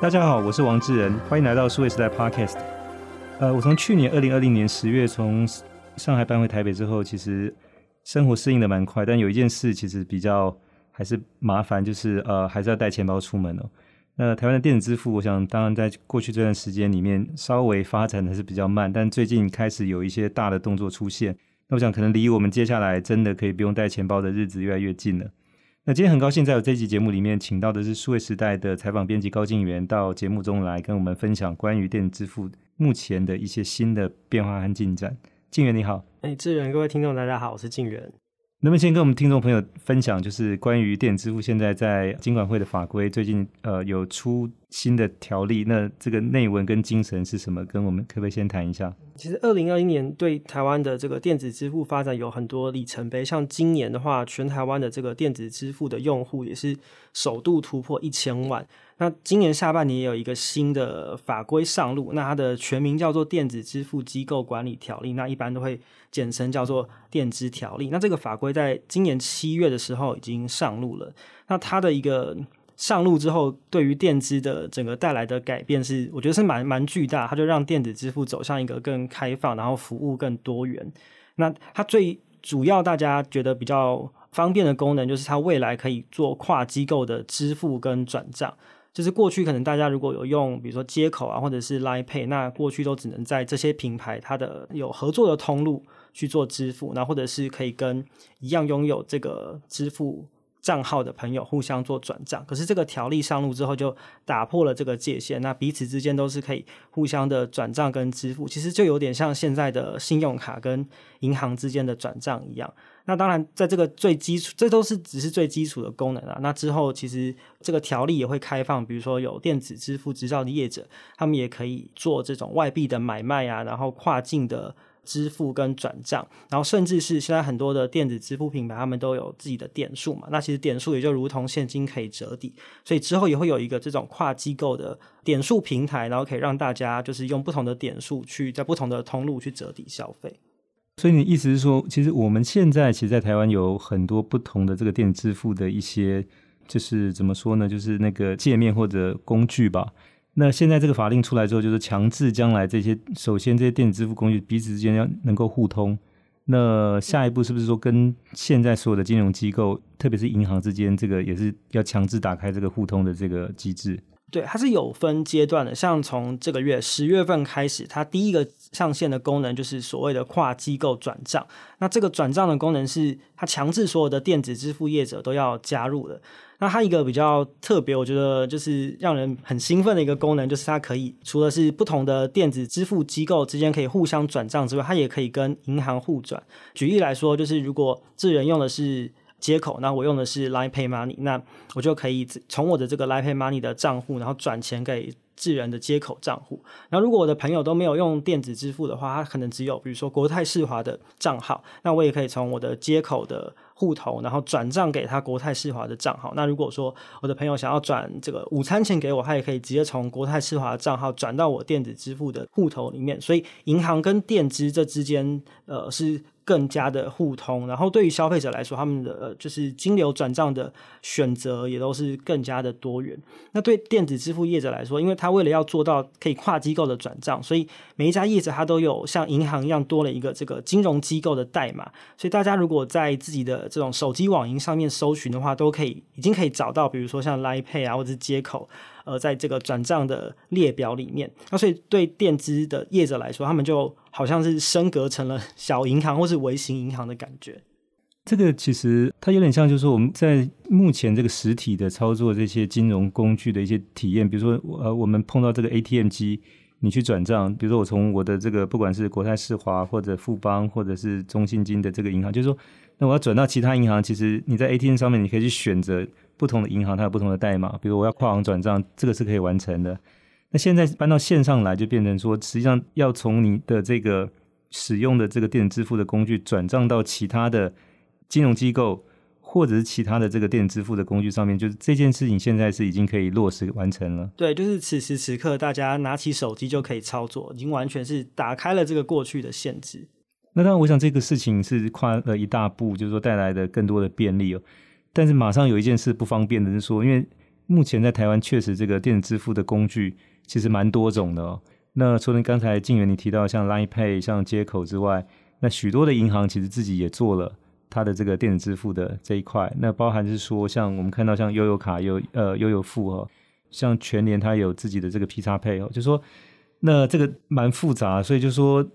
大家好，我是王志仁，欢迎来到数位时代 Podcast。呃，我从去年二零二零年十月从上海搬回台北之后，其实生活适应的蛮快，但有一件事其实比较还是麻烦，就是呃，还是要带钱包出门哦。那台湾的电子支付，我想当然在过去这段时间里面稍微发展的是比较慢，但最近开始有一些大的动作出现。那我想可能离我们接下来真的可以不用带钱包的日子越来越近了。那今天很高兴在我这集节目里面请到的是数位时代的采访编辑高静源到节目中来跟我们分享关于电子支付目前的一些新的变化和进展。静源你好，哎，志远，各位听众大家好，我是静源。能不能先跟我们听众朋友分享，就是关于电子支付现在在金管会的法规最近呃有出新的条例，那这个内文跟精神是什么？跟我们可不可以先谈一下？其实二零二一年对台湾的这个电子支付发展有很多里程碑，像今年的话，全台湾的这个电子支付的用户也是首度突破一千万。那今年下半年也有一个新的法规上路，那它的全名叫做《电子支付机构管理条例》，那一般都会简称叫做“电支条例”。那这个法规在今年七月的时候已经上路了。那它的一个上路之后，对于电支的整个带来的改变是，我觉得是蛮蛮巨大。它就让电子支付走向一个更开放，然后服务更多元。那它最主要大家觉得比较方便的功能，就是它未来可以做跨机构的支付跟转账。就是过去可能大家如果有用，比如说接口啊，或者是 Line Pay，那过去都只能在这些品牌它的有合作的通路去做支付，那或者是可以跟一样拥有这个支付账号的朋友互相做转账。可是这个条例上路之后，就打破了这个界限，那彼此之间都是可以互相的转账跟支付，其实就有点像现在的信用卡跟银行之间的转账一样。那当然，在这个最基础，这都是只是最基础的功能啊。那之后，其实这个条例也会开放，比如说有电子支付执照的业者，他们也可以做这种外币的买卖啊，然后跨境的支付跟转账，然后甚至是现在很多的电子支付品牌，他们都有自己的点数嘛。那其实点数也就如同现金可以折抵，所以之后也会有一个这种跨机构的点数平台，然后可以让大家就是用不同的点数去在不同的通路去折抵消费。所以你意思是说，其实我们现在其实，在台湾有很多不同的这个电子支付的一些，就是怎么说呢？就是那个界面或者工具吧。那现在这个法令出来之后，就是强制将来这些，首先这些电子支付工具彼此之间要能够互通。那下一步是不是说，跟现在所有的金融机构，特别是银行之间，这个也是要强制打开这个互通的这个机制？对，它是有分阶段的。像从这个月十月份开始，它第一个上线的功能就是所谓的跨机构转账。那这个转账的功能是它强制所有的电子支付业者都要加入的。那它一个比较特别，我觉得就是让人很兴奋的一个功能，就是它可以除了是不同的电子支付机构之间可以互相转账之外，它也可以跟银行互转。举例来说，就是如果智人用的是接口，那我用的是 Line Pay Money，那我就可以从我的这个 Line Pay Money 的账户，然后转钱给智人的接口账户。然后如果我的朋友都没有用电子支付的话，他可能只有比如说国泰世华的账号，那我也可以从我的接口的户头，然后转账给他国泰世华的账号。那如果说我的朋友想要转这个午餐钱给我，他也可以直接从国泰世华的账号转到我电子支付的户头里面。所以银行跟电支这之间，呃，是。更加的互通，然后对于消费者来说，他们的呃就是金流转账的选择也都是更加的多元。那对电子支付业者来说，因为他为了要做到可以跨机构的转账，所以每一家业者他都有像银行一样多了一个这个金融机构的代码。所以大家如果在自己的这种手机网银上面搜寻的话，都可以已经可以找到，比如说像 l i p a y 啊，或者是街口。呃，在这个转账的列表里面，那所以对垫资的业者来说，他们就好像是升格成了小银行或是微型银行的感觉。这个其实它有点像，就是我们在目前这个实体的操作这些金融工具的一些体验，比如说呃，我们碰到这个 ATM 机，你去转账，比如说我从我的这个不管是国泰世华或者富邦或者是中信金的这个银行，就是说，那我要转到其他银行，其实你在 ATM 上面你可以去选择。不同的银行它有不同的代码，比如我要跨行转账，这个是可以完成的。那现在搬到线上来，就变成说，实际上要从你的这个使用的这个电子支付的工具转账到其他的金融机构，或者是其他的这个电子支付的工具上面，就是这件事情现在是已经可以落实完成了。对，就是此时此刻，大家拿起手机就可以操作，已经完全是打开了这个过去的限制。那当然，我想这个事情是跨了一大步，就是说带来的更多的便利哦。但是马上有一件事不方便的是说，因为目前在台湾确实这个电子支付的工具其实蛮多种的哦。那除了刚才静源你提到像 Line Pay、像接口之外，那许多的银行其实自己也做了它的这个电子支付的这一块。那包含是说，像我们看到像悠游卡有呃悠游付哦，像全联它有自己的这个 P 叉 Pay 哦，就说那这个蛮复杂，所以就说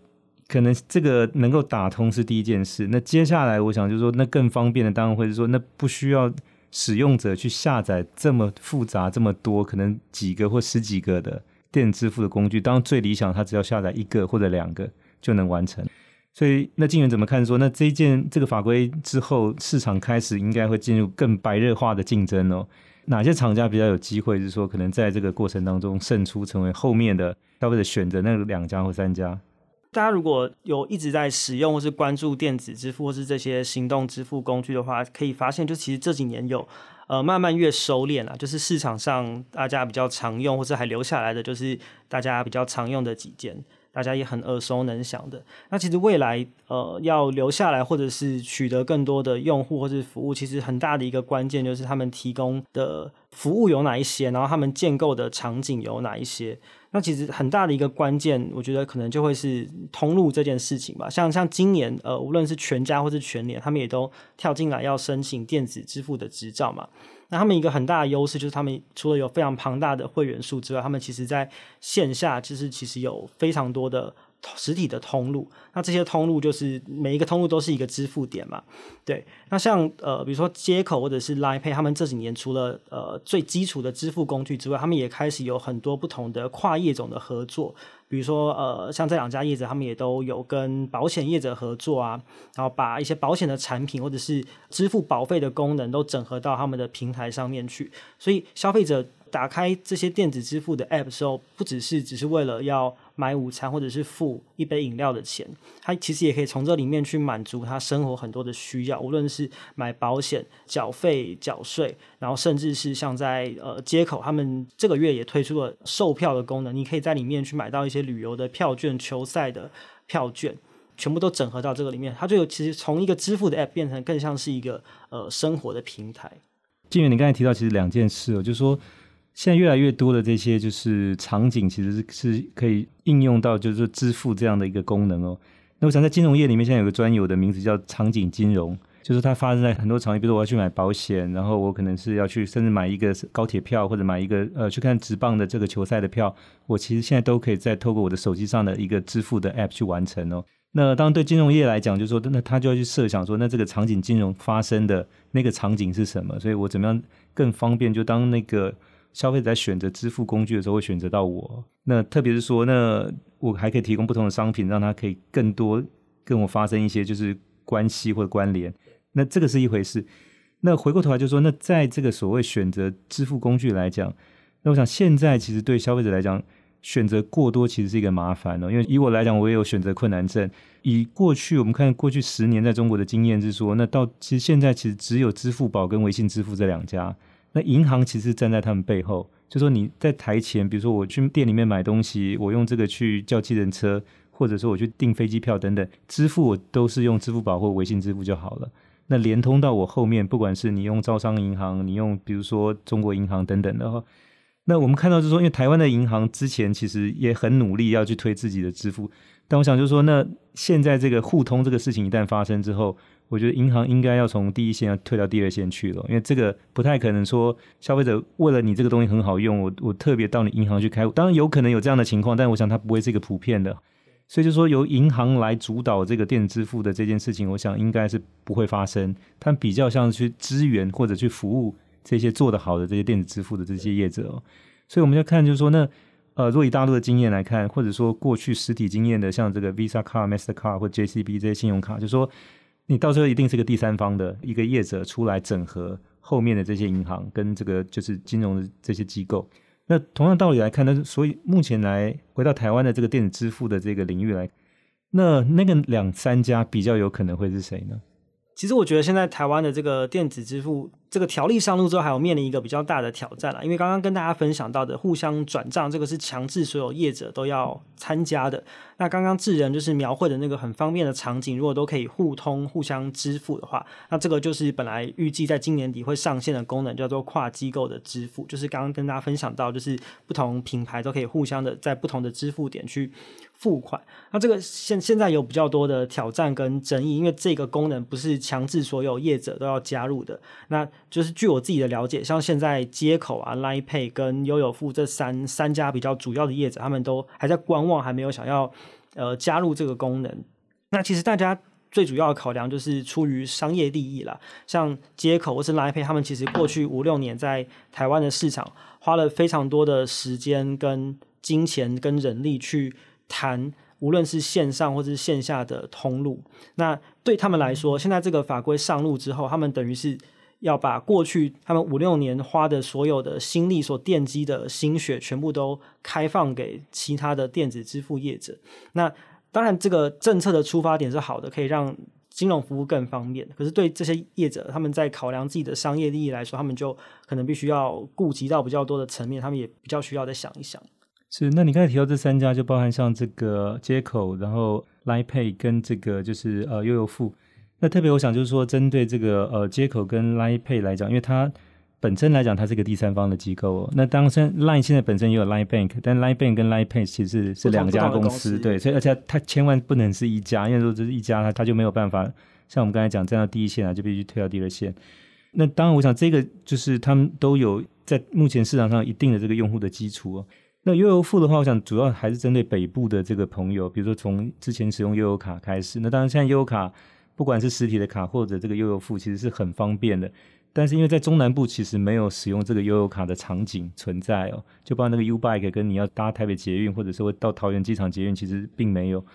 可能这个能够打通是第一件事。那接下来我想就是说，那更方便的当然会是说，那不需要使用者去下载这么复杂这么多，可能几个或十几个的。电子支付的工具，当然最理想，它只要下载一个或者两个就能完成。所以，那静远怎么看说？那这一件这个法规之后，市场开始应该会进入更白热化的竞争哦。哪些厂家比较有机会，就是说可能在这个过程当中胜出，成为后面的消费者选择那两家或三家？大家如果有一直在使用或是关注电子支付或是这些行动支付工具的话，可以发现，就其实这几年有呃慢慢越收敛了，就是市场上大家比较常用或是还留下来的，就是大家比较常用的几件。大家也很耳熟能详的。那其实未来呃要留下来，或者是取得更多的用户或是服务，其实很大的一个关键就是他们提供的服务有哪一些，然后他们建构的场景有哪一些。那其实很大的一个关键，我觉得可能就会是通路这件事情吧。像像今年呃，无论是全家或是全联，他们也都跳进来要申请电子支付的执照嘛。那他们一个很大的优势就是，他们除了有非常庞大的会员数之外，他们其实在线下就是其实有非常多的实体的通路。那这些通路就是每一个通路都是一个支付点嘛。对，那像呃比如说接口或者是 Line Pay，他们这几年除了呃最基础的支付工具之外，他们也开始有很多不同的跨业种的合作。比如说，呃，像这两家业者，他们也都有跟保险业者合作啊，然后把一些保险的产品或者是支付保费的功能都整合到他们的平台上面去，所以消费者。打开这些电子支付的 App 的时候，不只是只是为了要买午餐或者是付一杯饮料的钱，他其实也可以从这里面去满足他生活很多的需要，无论是买保险、缴费、缴税，然后甚至是像在呃街口，他们这个月也推出了售票的功能，你可以在里面去买到一些旅游的票券、球赛的票券，全部都整合到这个里面，它就有其实从一个支付的 App 变成更像是一个呃生活的平台。静远，你刚才提到其实两件事哦，就是说。现在越来越多的这些就是场景，其实是是可以应用到就是支付这样的一个功能哦。那我想在金融业里面，现在有个专有的名字叫场景金融，就是它发生在很多场景，比如说我要去买保险，然后我可能是要去甚至买一个高铁票，或者买一个呃去看职棒的这个球赛的票，我其实现在都可以再透过我的手机上的一个支付的 App 去完成哦。那当然对金融业来讲，就是说那他就要去设想说，那这个场景金融发生的那个场景是什么？所以我怎么样更方便？就当那个。消费者在选择支付工具的时候，会选择到我。那特别是说，那我还可以提供不同的商品，让他可以更多跟我发生一些就是关系或者关联。那这个是一回事。那回过头来就说，那在这个所谓选择支付工具来讲，那我想现在其实对消费者来讲，选择过多其实是一个麻烦哦。因为以我来讲，我也有选择困难症。以过去我们看过去十年在中国的经验是说，那到其实现在其实只有支付宝跟微信支付这两家。那银行其实站在他们背后，就说你在台前，比如说我去店里面买东西，我用这个去叫计程车，或者说我去订飞机票等等，支付我都是用支付宝或微信支付就好了。那连通到我后面，不管是你用招商银行，你用比如说中国银行等等的话，那我们看到就是说，因为台湾的银行之前其实也很努力要去推自己的支付，但我想就是说，那现在这个互通这个事情一旦发生之后。我觉得银行应该要从第一线要退到第二线去了，因为这个不太可能说消费者为了你这个东西很好用，我我特别到你银行去开户，当然有可能有这样的情况，但我想它不会是一个普遍的，所以就说由银行来主导这个电子支付的这件事情，我想应该是不会发生，它比较像去支援或者去服务这些做得好的这些电子支付的这些业者，所以我们要看就是说那呃，若以大陆的经验来看，或者说过去实体经验的像这个 Visa Car、Master Car 或 JCB 这些信用卡，就是说。你到时候一定是个第三方的一个业者出来整合后面的这些银行跟这个就是金融的这些机构。那同样道理来看，呢所以目前来回到台湾的这个电子支付的这个领域来，那那个两三家比较有可能会是谁呢？其实我觉得现在台湾的这个电子支付这个条例上路之后，还有面临一个比较大的挑战啦。因为刚刚跟大家分享到的互相转账，这个是强制所有业者都要参加的。那刚刚智人就是描绘的那个很方便的场景，如果都可以互通、互相支付的话，那这个就是本来预计在今年底会上线的功能，叫做跨机构的支付。就是刚刚跟大家分享到，就是不同品牌都可以互相的在不同的支付点去付款。那这个现现在有比较多的挑战跟争议，因为这个功能不是强制所有业者都要加入的。那就是据我自己的了解，像现在街口啊、Line Pay 跟悠游付这三三家比较主要的业者，他们都还在观望，还没有想要呃加入这个功能。那其实大家最主要的考量就是出于商业利益啦。像街口或是 Line Pay，他们其实过去五六年在台湾的市场花了非常多的时间、跟金钱、跟人力去谈，无论是线上或是线下的通路。那对他们来说，现在这个法规上路之后，他们等于是。要把过去他们五六年花的所有的心力所奠基的心血，全部都开放给其他的电子支付业者。那当然，这个政策的出发点是好的，可以让金融服务更方便。可是对这些业者，他们在考量自己的商业利益来说，他们就可能必须要顾及到比较多的层面，他们也比较需要再想一想。是，那你刚才提到这三家，就包含像这个街口，然后 l i Pay 跟这个就是呃悠游付。那特别我想就是说，针对这个呃接口跟 Line Pay 来讲，因为它本身来讲它是一个第三方的机构哦。那当然 Line 现在本身也有 Line Bank，但 Line Bank 跟 Line Pay 其实是是两家公司，对，所以而且它千万不能是一家，因为如果这是一家，它它就没有办法像我们刚才讲站到第一线啊，就必须退到第二线。那当然，我想这个就是他们都有在目前市场上一定的这个用户的基础哦。那悠游付的话，我想主要还是针对北部的这个朋友，比如说从之前使用悠游卡开始。那当然现在悠游卡。不管是实体的卡或者这个悠游付，其实是很方便的。但是因为在中南部其实没有使用这个悠游卡的场景存在哦，就包括那个 U Bike 跟你要搭台北捷运或者是会到桃园机场捷运，其实并没有。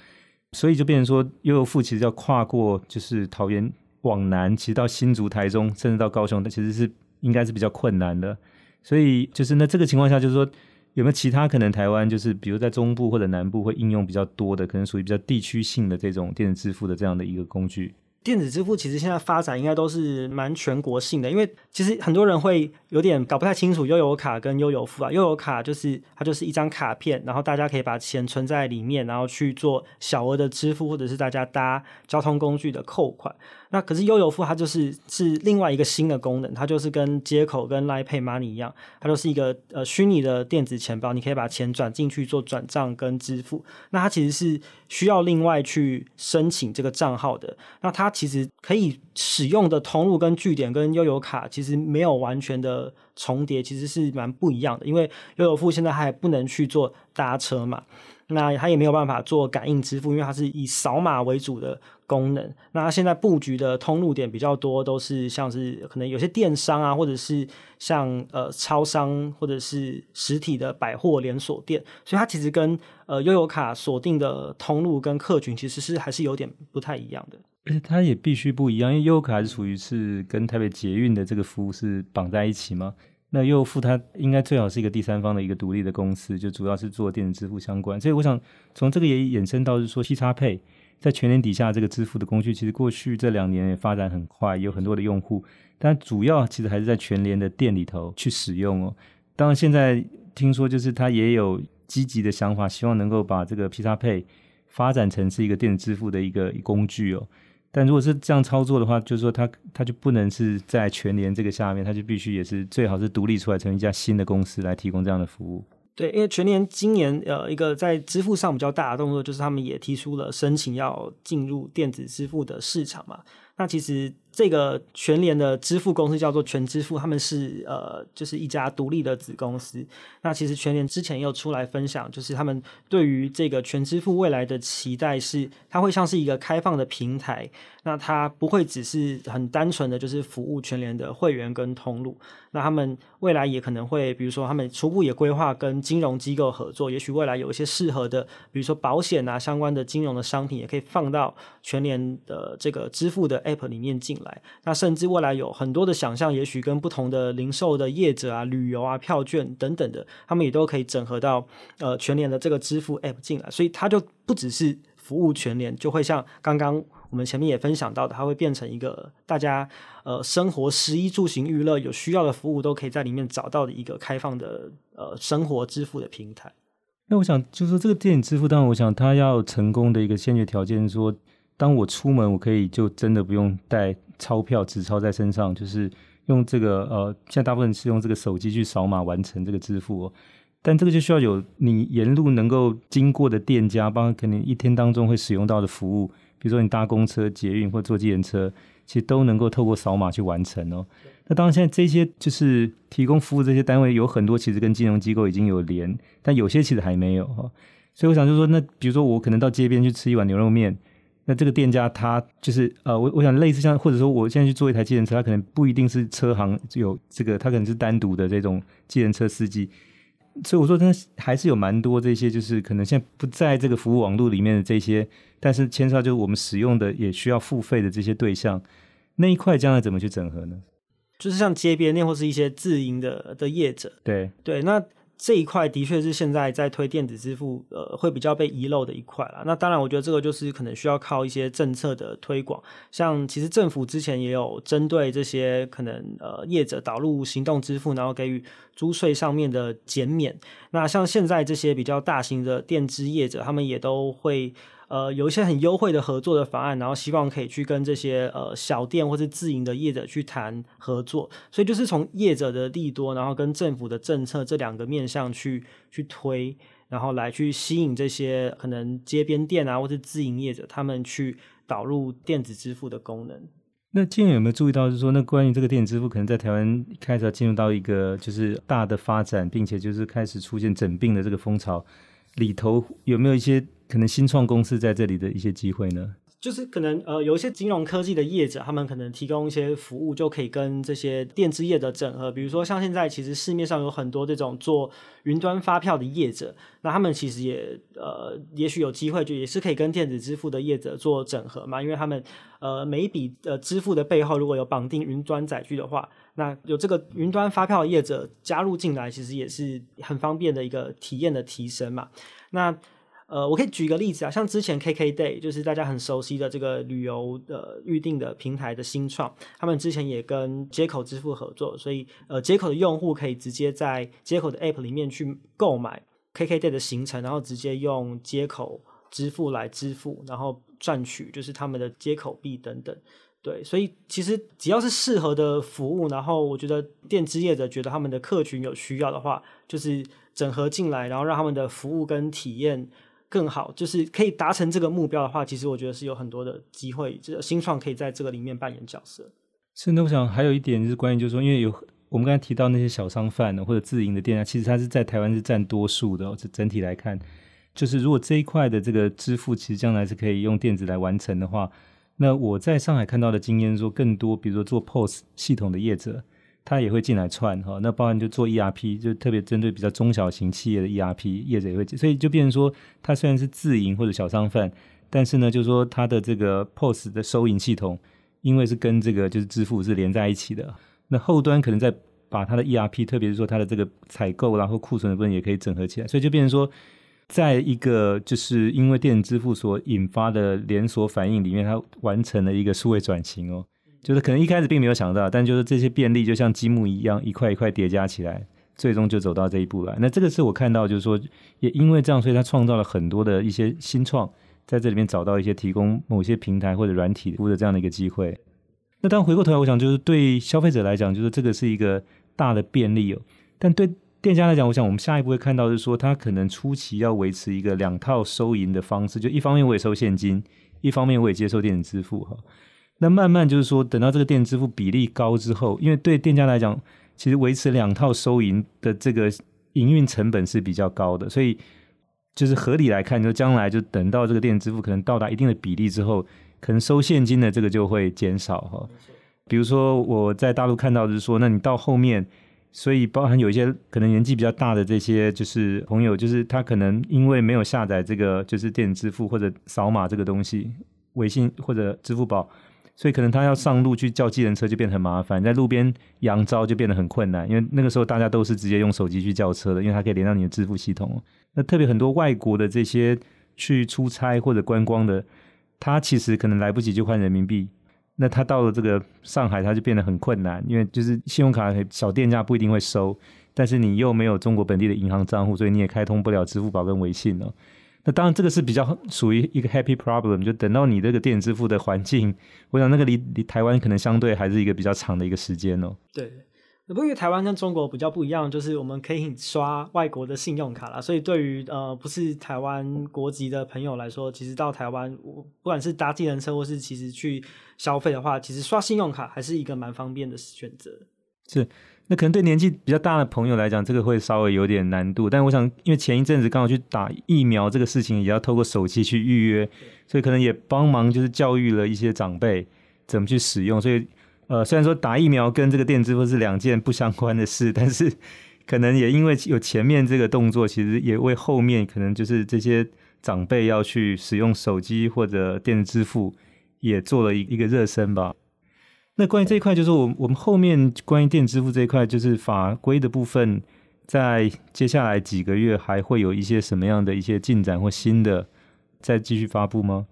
所以就变成说悠游付其实要跨过就是桃园往南，其实到新竹、台中，甚至到高雄，它其实是应该是比较困难的。所以就是那这个情况下，就是说。有没有其他可能台湾就是比如在中部或者南部会应用比较多的，可能属于比较地区性的这种电子支付的这样的一个工具？电子支付其实现在发展应该都是蛮全国性的，因为其实很多人会有点搞不太清楚悠游卡跟悠游付啊。悠游卡就是它就是一张卡片，然后大家可以把钱存在里面，然后去做小额的支付，或者是大家搭交通工具的扣款。那可是悠游付它就是是另外一个新的功能，它就是跟接口跟 Line Pay Money 一样，它就是一个呃虚拟的电子钱包，你可以把钱转进去做转账跟支付。那它其实是需要另外去申请这个账号的。那它其实可以使用的通路跟据点跟悠游卡其实没有完全的重叠，其实是蛮不一样的。因为悠游付现在还不能去做搭车嘛。那它也没有办法做感应支付，因为它是以扫码为主的功能。那它现在布局的通路点比较多，都是像是可能有些电商啊，或者是像呃超商，或者是实体的百货连锁店。所以它其实跟呃悠游卡锁定的通路跟客群其实是还是有点不太一样的。而且它也必须不一样，因为悠游卡还是属于是跟台北捷运的这个服务是绑在一起吗。那又付它应该最好是一个第三方的一个独立的公司，就主要是做电子支付相关。所以我想从这个也衍生到是说西叉 pay 在全联底下这个支付的工具，其实过去这两年也发展很快，有很多的用户，但主要其实还是在全联的店里头去使用哦。当然现在听说就是他也有积极的想法，希望能够把这个 CXPay 发展成是一个电子支付的一个工具哦。但如果是这样操作的话，就是说它它就不能是在全联这个下面，它就必须也是最好是独立出来成一家新的公司来提供这样的服务。对，因为全年今年呃一个在支付上比较大的动作，就是他们也提出了申请要进入电子支付的市场嘛。那其实。这个全联的支付公司叫做全支付，他们是呃，就是一家独立的子公司。那其实全联之前也有出来分享，就是他们对于这个全支付未来的期待是，它会像是一个开放的平台。那它不会只是很单纯的就是服务全联的会员跟通路。那他们未来也可能会，比如说他们初步也规划跟金融机构合作，也许未来有一些适合的，比如说保险啊相关的金融的商品，也可以放到全联的这个支付的 App 里面进来。那甚至未来有很多的想象，也许跟不同的零售的业者啊、旅游啊、票券等等的，他们也都可以整合到呃全联的这个支付 App 进来，所以它就不只是服务全联，就会像刚刚我们前面也分享到的，它会变成一个大家呃生活食衣住行娱乐有需要的服务都可以在里面找到的一个开放的呃生活支付的平台。那我想就是说，这个电子支付，当然我想它要成功的一个先决条件是说，当我出门，我可以就真的不用带钞票、纸钞在身上，就是用这个呃，现在大部分是用这个手机去扫码完成这个支付哦。但这个就需要有你沿路能够经过的店家，包括可能一天当中会使用到的服务，比如说你搭公车、捷运或坐计程车，其实都能够透过扫码去完成哦。那当然，现在这些就是提供服务这些单位有很多，其实跟金融机构已经有连，但有些其实还没有哈。所以我想就是说，那比如说我可能到街边去吃一碗牛肉面，那这个店家他就是呃，我我想类似像或者说我现在去做一台计程车，他可能不一定是车行有这个，他可能是单独的这种计程车司机。所以我说，真的还是有蛮多这些，就是可能现在不在这个服务网络里面的这些，但是牵涉到就是我们使用的也需要付费的这些对象，那一块将来怎么去整合呢？就是像街边店或是一些自营的的业者，对对，那。这一块的确是现在在推电子支付，呃，会比较被遗漏的一块啦。那当然，我觉得这个就是可能需要靠一些政策的推广。像其实政府之前也有针对这些可能呃业者导入行动支付，然后给予租税上面的减免。那像现在这些比较大型的电支业者，他们也都会。呃，有一些很优惠的合作的方案，然后希望可以去跟这些呃小店或是自营的业者去谈合作，所以就是从业者的利多，然后跟政府的政策这两个面向去去推，然后来去吸引这些可能街边店啊或是自营业者，他们去导入电子支付的功能。那今年有没有注意到，就是说，那关于这个电子支付，可能在台湾开始要进入到一个就是大的发展，并且就是开始出现整并的这个风潮里头，有没有一些？可能新创公司在这里的一些机会呢？就是可能呃，有一些金融科技的业者，他们可能提供一些服务，就可以跟这些电子业的整合。比如说，像现在其实市面上有很多这种做云端发票的业者，那他们其实也呃，也许有机会，就也是可以跟电子支付的业者做整合嘛。因为他们呃，每一笔呃支付的背后如果有绑定云端载具的话，那有这个云端发票业者加入进来，其实也是很方便的一个体验的提升嘛。那呃，我可以举一个例子啊，像之前 KKday 就是大家很熟悉的这个旅游的预订的平台的新创，他们之前也跟接口支付合作，所以呃，接口的用户可以直接在接口的 App 里面去购买 KKday 的行程，然后直接用接口支付来支付，然后赚取就是他们的接口币等等。对，所以其实只要是适合的服务，然后我觉得电支业者觉得他们的客群有需要的话，就是整合进来，然后让他们的服务跟体验。更好，就是可以达成这个目标的话，其实我觉得是有很多的机会，这个新创可以在这个里面扮演角色。是，那我想还有一点就是关于，就是说，因为有我们刚才提到那些小商贩呢，或者自营的店家，其实它是在台湾是占多数的。这整体来看，就是如果这一块的这个支付，其实将来是可以用电子来完成的话，那我在上海看到的经验说，更多比如说做 POS 系统的业者。他也会进来串哈，那包含就做 ERP，就特别针对比较中小型企业的 ERP 业者也会，所以就变成说，他虽然是自营或者小商贩，但是呢，就是说他的这个 POS 的收银系统，因为是跟这个就是支付是连在一起的，那后端可能再把他的 ERP，特别是说他的这个采购然后库存的部分也可以整合起来，所以就变成说，在一个就是因为电子支付所引发的连锁反应里面，它完成了一个数位转型哦。就是可能一开始并没有想到，但就是这些便利就像积木一样，一块一块叠加起来，最终就走到这一步来。那这个是我看到，就是说，也因为这样，所以他创造了很多的一些新创，在这里面找到一些提供某些平台或者软体服务的这样的一个机会。那当回过头来，我想就是对消费者来讲，就是这个是一个大的便利哦。但对店家来讲，我想我们下一步会看到就是说，他可能初期要维持一个两套收银的方式，就一方面我也收现金，一方面我也接受电子支付哈。那慢慢就是说，等到这个电子支付比例高之后，因为对店家来讲，其实维持两套收银的这个营运成本是比较高的，所以就是合理来看，就将来就等到这个电子支付可能到达一定的比例之后，可能收现金的这个就会减少哈。比如说我在大陆看到的是说，那你到后面，所以包含有一些可能年纪比较大的这些就是朋友，就是他可能因为没有下载这个就是电子支付或者扫码这个东西，微信或者支付宝。所以可能他要上路去叫计程车就变得很麻烦，在路边扬招就变得很困难，因为那个时候大家都是直接用手机去叫车的，因为它可以连到你的支付系统。那特别很多外国的这些去出差或者观光的，他其实可能来不及就换人民币，那他到了这个上海，他就变得很困难，因为就是信用卡小店家不一定会收，但是你又没有中国本地的银行账户，所以你也开通不了支付宝跟微信了。那当然这个是比较属于一个 happy problem，就等到你这个电子支付的环境，我想那个离离台湾可能相对还是一个比较长的一个时间哦。对。不，因为台湾跟中国比较不一样，就是我们可以刷外国的信用卡啦，所以对于呃不是台湾国籍的朋友来说，其实到台湾，不管是搭计程车或是其实去消费的话，其实刷信用卡还是一个蛮方便的选择。是，那可能对年纪比较大的朋友来讲，这个会稍微有点难度。但我想，因为前一阵子刚好去打疫苗这个事情，也要透过手机去预约，所以可能也帮忙就是教育了一些长辈怎么去使用，所以。呃，虽然说打疫苗跟这个电子支付是两件不相关的事，但是可能也因为有前面这个动作，其实也为后面可能就是这些长辈要去使用手机或者电子支付，也做了一一个热身吧。那关于这一块，就是我我们后面关于电子支付这一块，就是法规的部分，在接下来几个月还会有一些什么样的一些进展或新的再继续发布吗？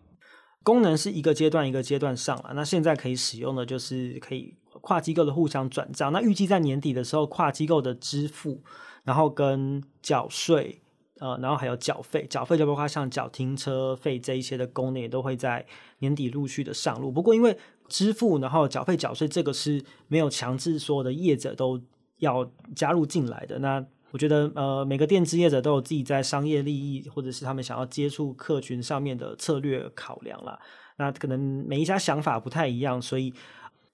功能是一个阶段一个阶段上了，那现在可以使用的就是可以跨机构的互相转账。那预计在年底的时候，跨机构的支付，然后跟缴税，呃，然后还有缴费，缴费就包括像缴停车费这一些的功能，也都会在年底陆续的上路。不过因为支付，然后缴费缴税这个是没有强制所有的业者都要加入进来的。那我觉得，呃，每个电支业者都有自己在商业利益，或者是他们想要接触客群上面的策略考量啦。那可能每一家想法不太一样，所以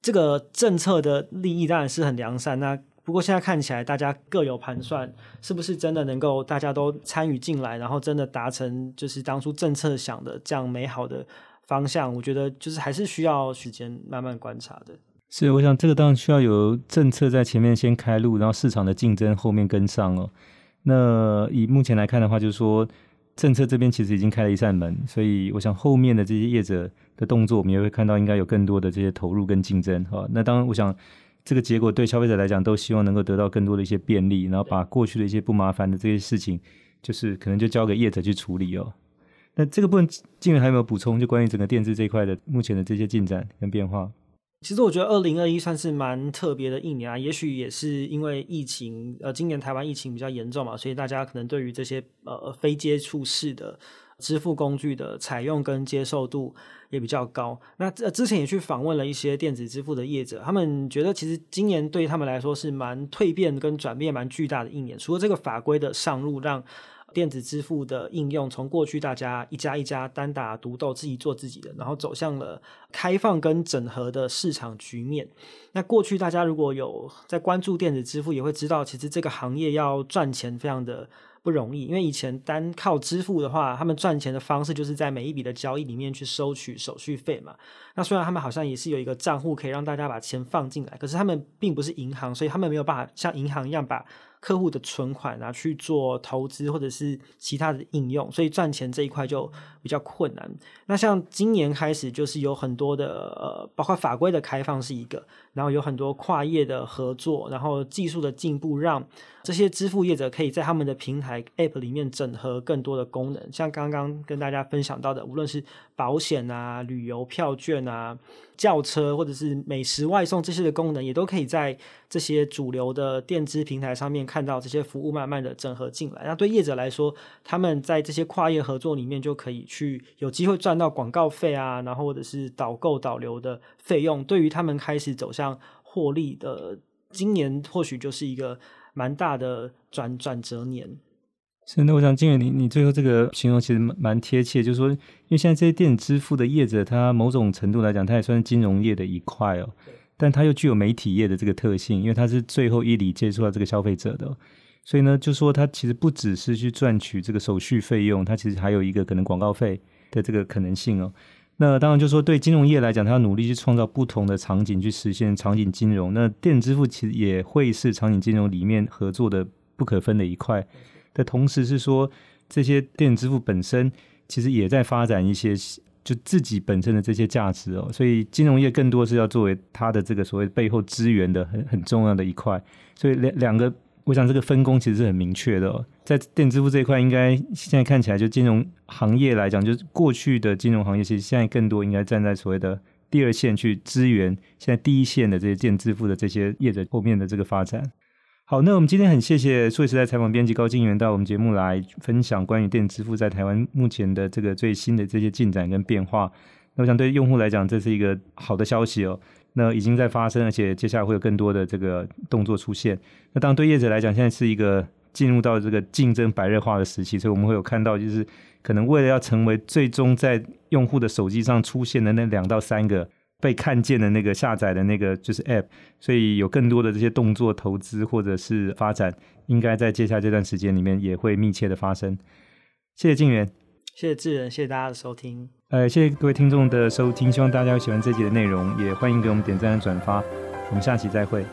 这个政策的利益当然是很良善。那不过现在看起来，大家各有盘算，是不是真的能够大家都参与进来，然后真的达成就是当初政策想的这样美好的方向？我觉得就是还是需要时间慢慢观察的。是，我想这个当然需要有政策在前面先开路，然后市场的竞争后面跟上哦。那以目前来看的话，就是说政策这边其实已经开了一扇门，所以我想后面的这些业者的动作，我们也会看到应该有更多的这些投入跟竞争哈。那当然，我想这个结果对消费者来讲，都希望能够得到更多的一些便利，然后把过去的一些不麻烦的这些事情，就是可能就交给业者去处理哦。那这个部分，静远还有没有补充？就关于整个电子这一块的目前的这些进展跟变化？其实我觉得二零二一算是蛮特别的一年啊，也许也是因为疫情，呃，今年台湾疫情比较严重嘛，所以大家可能对于这些呃非接触式的支付工具的采用跟接受度也比较高。那呃之前也去访问了一些电子支付的业者，他们觉得其实今年对他们来说是蛮蜕变跟转变蛮巨大的一年，除了这个法规的上路让。电子支付的应用从过去大家一家一家单打独斗，自己做自己的，然后走向了开放跟整合的市场局面。那过去大家如果有在关注电子支付，也会知道其实这个行业要赚钱非常的不容易，因为以前单靠支付的话，他们赚钱的方式就是在每一笔的交易里面去收取手续费嘛。那虽然他们好像也是有一个账户可以让大家把钱放进来，可是他们并不是银行，所以他们没有办法像银行一样把。客户的存款拿去做投资或者是其他的应用，所以赚钱这一块就比较困难。那像今年开始，就是有很多的呃，包括法规的开放是一个，然后有很多跨业的合作，然后技术的进步，让这些支付业者可以在他们的平台 App 里面整合更多的功能。像刚刚跟大家分享到的，无论是保险啊、旅游票券啊。轿车或者是美食外送这些的功能，也都可以在这些主流的电支平台上面看到这些服务慢慢的整合进来。那对业者来说，他们在这些跨业合作里面就可以去有机会赚到广告费啊，然后或者是导购导流的费用。对于他们开始走向获利的今年，或许就是一个蛮大的转转折年。是，那我想金远，你你最后这个形容其实蛮蛮贴切，就是说，因为现在这些电子支付的业者，他某种程度来讲，他也算是金融业的一块哦，但他又具有媒体业的这个特性，因为他是最后一里接触到这个消费者的，所以呢，就说他其实不只是去赚取这个手续费用，他其实还有一个可能广告费的这个可能性哦。那当然就说对金融业来讲，他要努力去创造不同的场景，去实现场景金融。那电子支付其实也会是场景金融里面合作的不可分的一块。的同时是说，这些电子支付本身其实也在发展一些就自己本身的这些价值哦，所以金融业更多是要作为它的这个所谓背后资源的很很重要的一块，所以两两个我想这个分工其实是很明确的哦，在电子支付这一块，应该现在看起来就金融行业来讲，就是过去的金融行业，其实现在更多应该站在所谓的第二线去支援现在第一线的这些电子支付的这些业者后面的这个发展。好，那我们今天很谢谢数位时代采访编辑高金源到我们节目来分享关于电子支付在台湾目前的这个最新的这些进展跟变化。那我想对用户来讲，这是一个好的消息哦。那已经在发生，而且接下来会有更多的这个动作出现。那当然对业者来讲，现在是一个进入到这个竞争白热化的时期，所以我们会有看到，就是可能为了要成为最终在用户的手机上出现的那两到三个。被看见的那个下载的那个就是 App，所以有更多的这些动作、投资或者是发展，应该在接下来这段时间里面也会密切的发生。谢谢静源，谢谢智仁，谢谢大家的收听。呃，谢谢各位听众的收听，希望大家喜欢这集的内容，也欢迎给我们点赞和转发。我们下期再会。